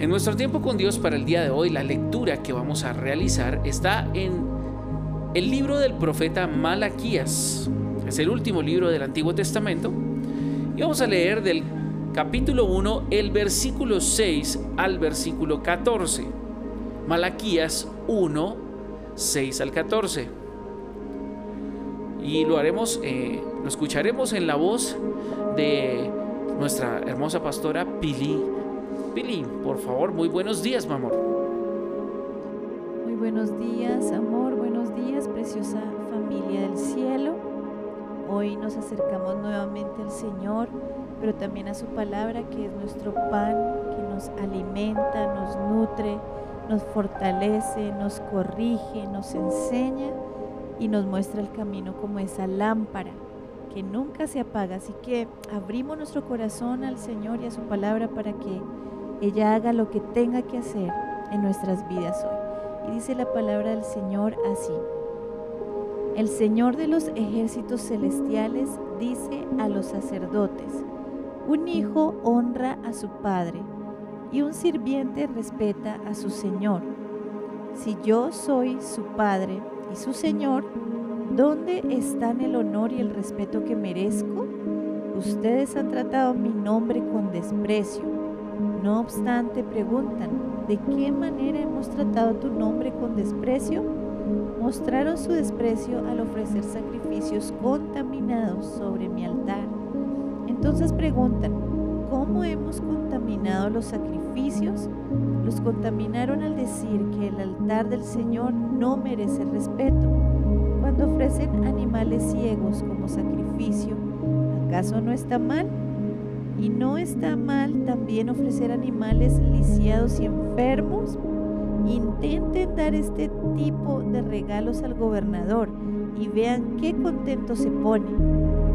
En nuestro tiempo con Dios para el día de hoy, la lectura que vamos a realizar está en el libro del profeta Malaquías. Es el último libro del Antiguo Testamento. Y vamos a leer del capítulo 1, el versículo 6 al versículo 14. Malaquías 1, 6 al 14. Y lo haremos, eh, lo escucharemos en la voz de nuestra hermosa pastora Pili Pili, por favor, muy buenos días, mi amor. Muy buenos días, amor, buenos días, preciosa familia del cielo. Hoy nos acercamos nuevamente al Señor, pero también a su palabra que es nuestro pan, que nos alimenta, nos nutre, nos fortalece, nos corrige, nos enseña y nos muestra el camino como esa lámpara que nunca se apaga. Así que abrimos nuestro corazón al Señor y a su palabra para que ella haga lo que tenga que hacer en nuestras vidas hoy. Y dice la palabra del Señor así. El Señor de los ejércitos celestiales dice a los sacerdotes, un hijo honra a su padre y un sirviente respeta a su Señor. Si yo soy su padre y su Señor, ¿dónde están el honor y el respeto que merezco? Ustedes han tratado mi nombre con desprecio no obstante, preguntan, ¿de qué manera hemos tratado tu nombre con desprecio? Mostraron su desprecio al ofrecer sacrificios contaminados sobre mi altar. Entonces preguntan, ¿cómo hemos contaminado los sacrificios? Los contaminaron al decir que el altar del Señor no merece respeto. Cuando ofrecen animales ciegos como sacrificio, ¿acaso no está mal? Y no está mal también ofrecer animales lisiados y enfermos. Intenten dar este tipo de regalos al gobernador y vean qué contento se pone,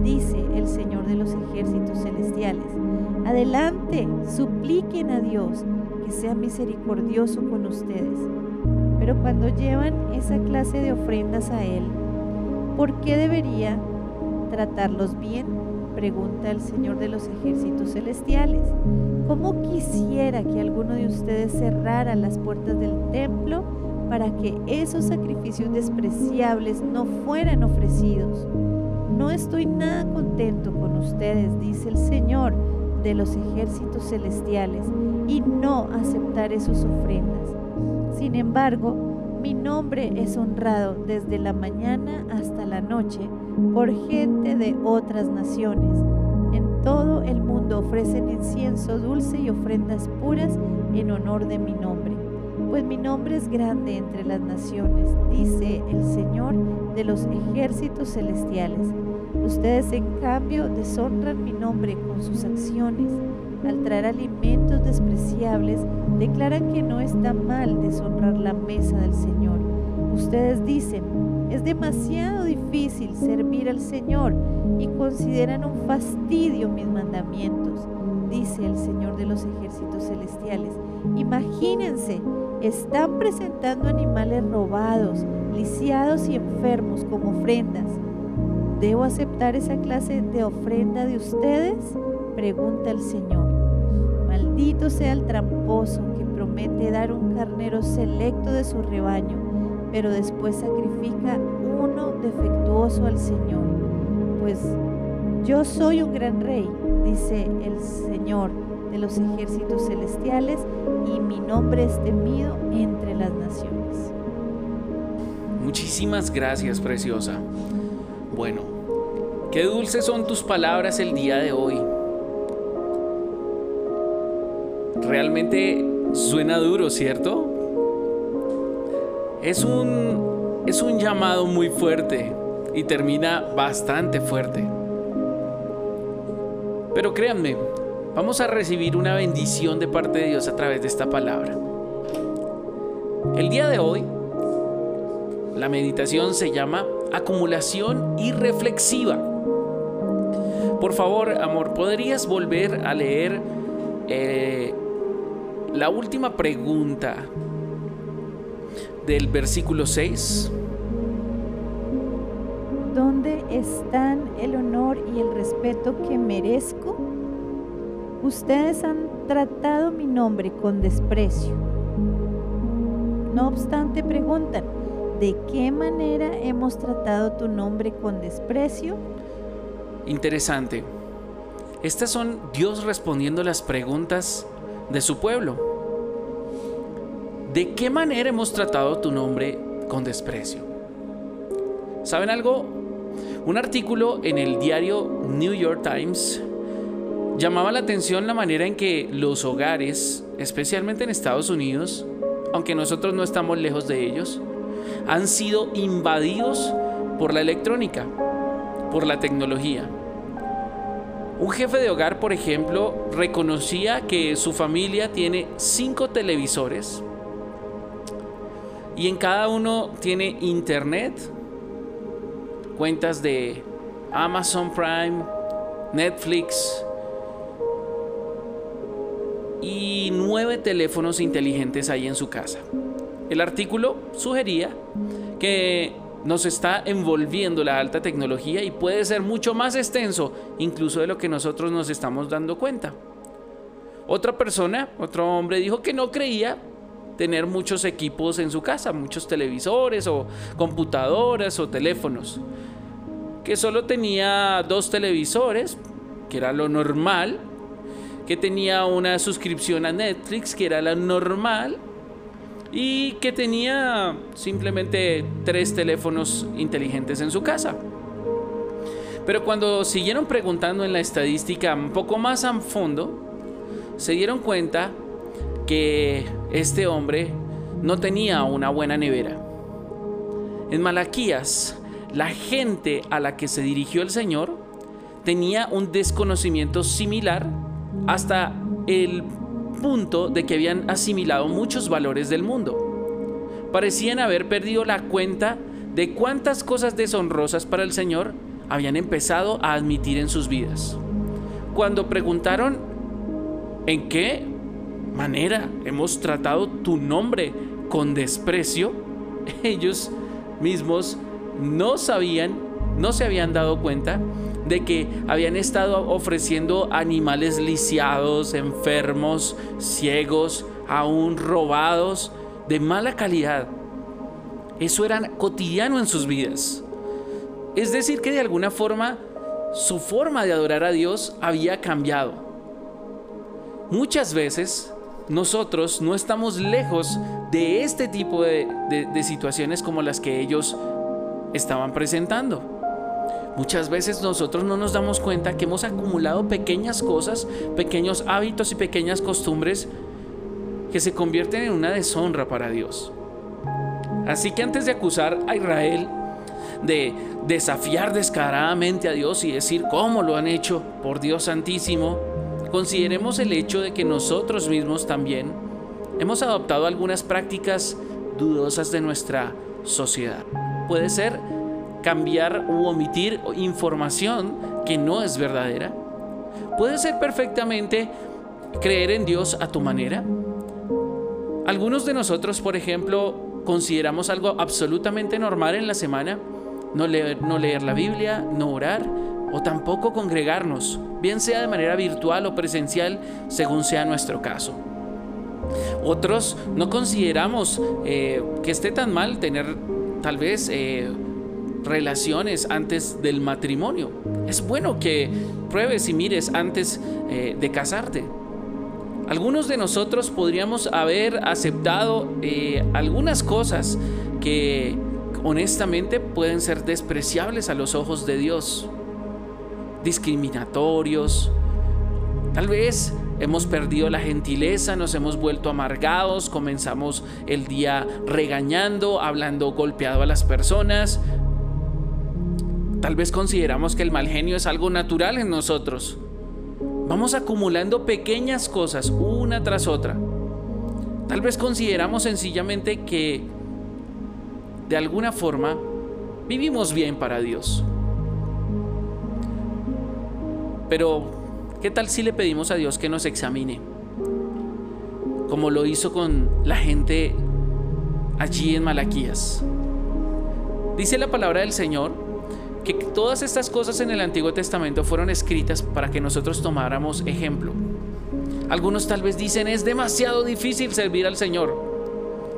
dice el Señor de los ejércitos celestiales. Adelante, supliquen a Dios que sea misericordioso con ustedes. Pero cuando llevan esa clase de ofrendas a Él, ¿por qué debería tratarlos bien? Pregunta el Señor de los ejércitos celestiales. ¿Cómo quisiera que alguno de ustedes cerrara las puertas del templo para que esos sacrificios despreciables no fueran ofrecidos? No estoy nada contento con ustedes, dice el Señor de los ejércitos celestiales, y no aceptaré sus ofrendas. Sin embargo, mi nombre es honrado desde la mañana hasta la noche por gente de otras naciones. En todo el mundo ofrecen incienso dulce y ofrendas puras en honor de mi nombre. Pues mi nombre es grande entre las naciones, dice el Señor de los ejércitos celestiales. Ustedes en cambio deshonran mi nombre con sus acciones. Al traer alimentos despreciables, declaran que no está mal deshonrar la mesa del Señor. Ustedes dicen, es demasiado difícil servir al Señor y consideran un fastidio mis mandamientos, dice el Señor de los ejércitos celestiales. Imagínense, están presentando animales robados, lisiados y enfermos como ofrendas. ¿Debo aceptar esa clase de ofrenda de ustedes? Pregunta el Señor. Maldito sea el tramposo que promete dar un carnero selecto de su rebaño pero después sacrifica uno defectuoso al Señor. Pues yo soy un gran rey, dice el Señor de los ejércitos celestiales, y mi nombre es temido entre las naciones. Muchísimas gracias, preciosa. Bueno, qué dulces son tus palabras el día de hoy. Realmente suena duro, ¿cierto? Es un, es un llamado muy fuerte y termina bastante fuerte. Pero créanme, vamos a recibir una bendición de parte de Dios a través de esta palabra. El día de hoy, la meditación se llama acumulación irreflexiva. Por favor, amor, ¿podrías volver a leer eh, la última pregunta del versículo 6. ¿Dónde están el honor y el respeto que merezco? ustedes han tratado mi nombre con desprecio. No obstante, preguntan, ¿de qué manera hemos tratado tu nombre con desprecio? Interesante. Estas son Dios respondiendo las preguntas de su pueblo. ¿De qué manera hemos tratado tu nombre con desprecio? ¿Saben algo? Un artículo en el diario New York Times llamaba la atención la manera en que los hogares, especialmente en Estados Unidos, aunque nosotros no estamos lejos de ellos, han sido invadidos por la electrónica, por la tecnología. Un jefe de hogar, por ejemplo, reconocía que su familia tiene cinco televisores y en cada uno tiene internet, cuentas de Amazon Prime, Netflix y nueve teléfonos inteligentes ahí en su casa. El artículo sugería que nos está envolviendo la alta tecnología y puede ser mucho más extenso incluso de lo que nosotros nos estamos dando cuenta. Otra persona, otro hombre dijo que no creía tener muchos equipos en su casa, muchos televisores o computadoras o teléfonos, que solo tenía dos televisores, que era lo normal, que tenía una suscripción a Netflix, que era la normal, y que tenía simplemente tres teléfonos inteligentes en su casa. Pero cuando siguieron preguntando en la estadística un poco más a fondo, se dieron cuenta que este hombre no tenía una buena nevera. En Malaquías, la gente a la que se dirigió el Señor tenía un desconocimiento similar hasta el punto de que habían asimilado muchos valores del mundo. Parecían haber perdido la cuenta de cuántas cosas deshonrosas para el Señor habían empezado a admitir en sus vidas. Cuando preguntaron, ¿en qué manera hemos tratado tu nombre con desprecio? Ellos mismos no sabían, no se habían dado cuenta de que habían estado ofreciendo animales lisiados, enfermos, ciegos, aún robados, de mala calidad. Eso era cotidiano en sus vidas. Es decir, que de alguna forma su forma de adorar a Dios había cambiado. Muchas veces nosotros no estamos lejos de este tipo de, situaciones como las que ellos estaban presentando. Muchas veces nosotros no nos damos cuenta que hemos acumulado pequeñas cosas, pequeños hábitos y pequeñas costumbres que se convierten en una deshonra para Dios. Así que antes de acusar a Israel de desafiar descaradamente a Dios y decir cómo lo han hecho por Dios Santísimo, consideremos el hecho de que nosotros mismos también hemos adoptado algunas prácticas dudosas de nuestra sociedad. Puede ser cambiar u omitir información que no es verdadera. Puede ser perfectamente creer en Dios a tu manera. Algunos de nosotros, por ejemplo, consideramos algo absolutamente normal en la semana, no leer, no leer la Biblia, no orar o tampoco congregarnos, bien sea de manera virtual o presencial, según sea nuestro caso. Otros no consideramos eh, que esté tan mal tener tal vez eh, relaciones antes del matrimonio. Es bueno que pruebes y mires antes eh, de casarte. Algunos de nosotros podríamos haber aceptado algunas cosas que honestamente pueden ser despreciables a los ojos de Dios, discriminatorios. Tal vez hemos perdido la gentileza, nos hemos vuelto amargados, comenzamos el día regañando, hablando golpeado a las personas, Tal vez consideramos que el mal genio es algo natural en nosotros. Vamos acumulando pequeñas cosas una tras otra. Tal vez consideramos sencillamente que de alguna forma vivimos bien para Dios. Pero, ¿qué tal si le pedimos a Dios que nos examine? Como lo hizo con la gente allí en Malaquías. Dice la palabra del Señor que todas estas cosas en el Antiguo Testamento fueron escritas para que nosotros tomáramos ejemplo. Algunos tal vez dicen es demasiado difícil servir al Señor.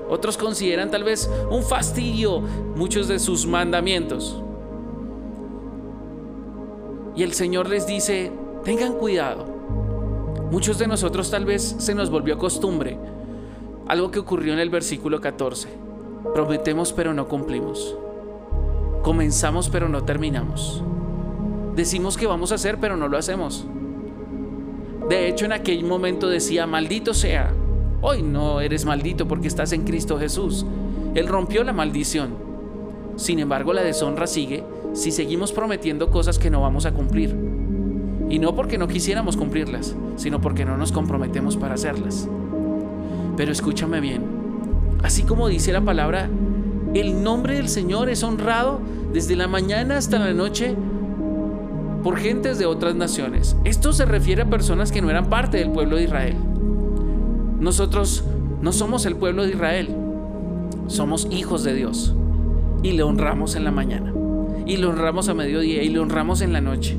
Otros consideran tal vez un fastidio muchos de sus mandamientos. Y el Señor les dice, tengan cuidado. Muchos de nosotros tal vez se nos volvió costumbre. Algo que ocurrió en el versículo 14. Prometemos pero no cumplimos. Comenzamos pero no terminamos. Decimos que vamos a hacer pero no lo hacemos. De hecho, en aquel momento decía, maldito sea. Hoy no eres maldito porque estás en Cristo Jesús. Él rompió la maldición. Sin embargo, la deshonra sigue si seguimos prometiendo cosas que no vamos a cumplir. Y no porque no quisiéramos cumplirlas, sino porque no nos comprometemos para hacerlas. Pero escúchame bien, así como dice la palabra, el nombre del Señor es honrado desde la mañana hasta la noche por gentes de otras naciones. Esto se refiere a personas que no eran parte del pueblo de Israel. Nosotros no somos el pueblo de Israel, somos hijos de Dios y le honramos en la mañana y le honramos a mediodía y le honramos en la noche.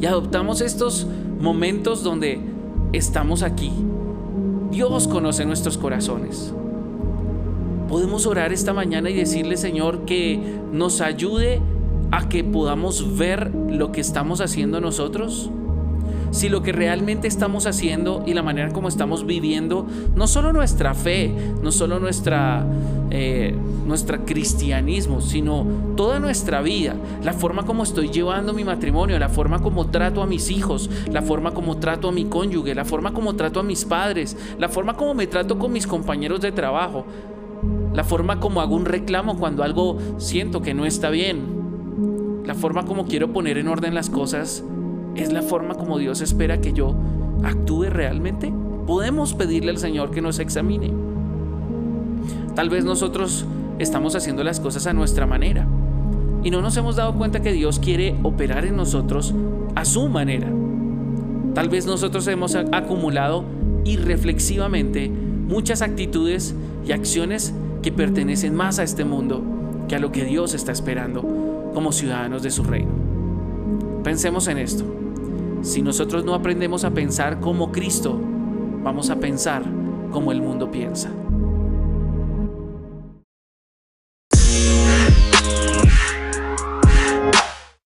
Y adoptamos estos momentos donde estamos aquí. Dios conoce nuestros corazones. Podemos orar esta mañana y decirle, Señor, que nos ayude a que podamos ver lo que estamos haciendo nosotros si lo que realmente estamos haciendo y la manera como estamos viviendo, no solo nuestra fe, no solo nuestra, eh, nuestro cristianismo, sino toda nuestra vida, la forma como estoy llevando mi matrimonio, la forma como trato a mis hijos, la forma como trato a mi cónyuge, la forma como trato a mis padres, la forma como me trato con mis compañeros de trabajo, la forma como hago un reclamo cuando algo siento que no está bien, la forma como quiero poner en orden las cosas ¿Es la forma como Dios espera que yo actúe realmente? Podemos pedirle al Señor que nos examine. Tal vez nosotros estamos haciendo las cosas a nuestra manera y no nos hemos dado cuenta que Dios quiere operar en nosotros a su manera. Tal vez nosotros hemos acumulado irreflexivamente muchas actitudes y acciones que pertenecen más a este mundo que a lo que Dios está esperando como ciudadanos de su reino. Pensemos en esto. Si nosotros no aprendemos a pensar como Cristo, vamos a pensar como el mundo piensa.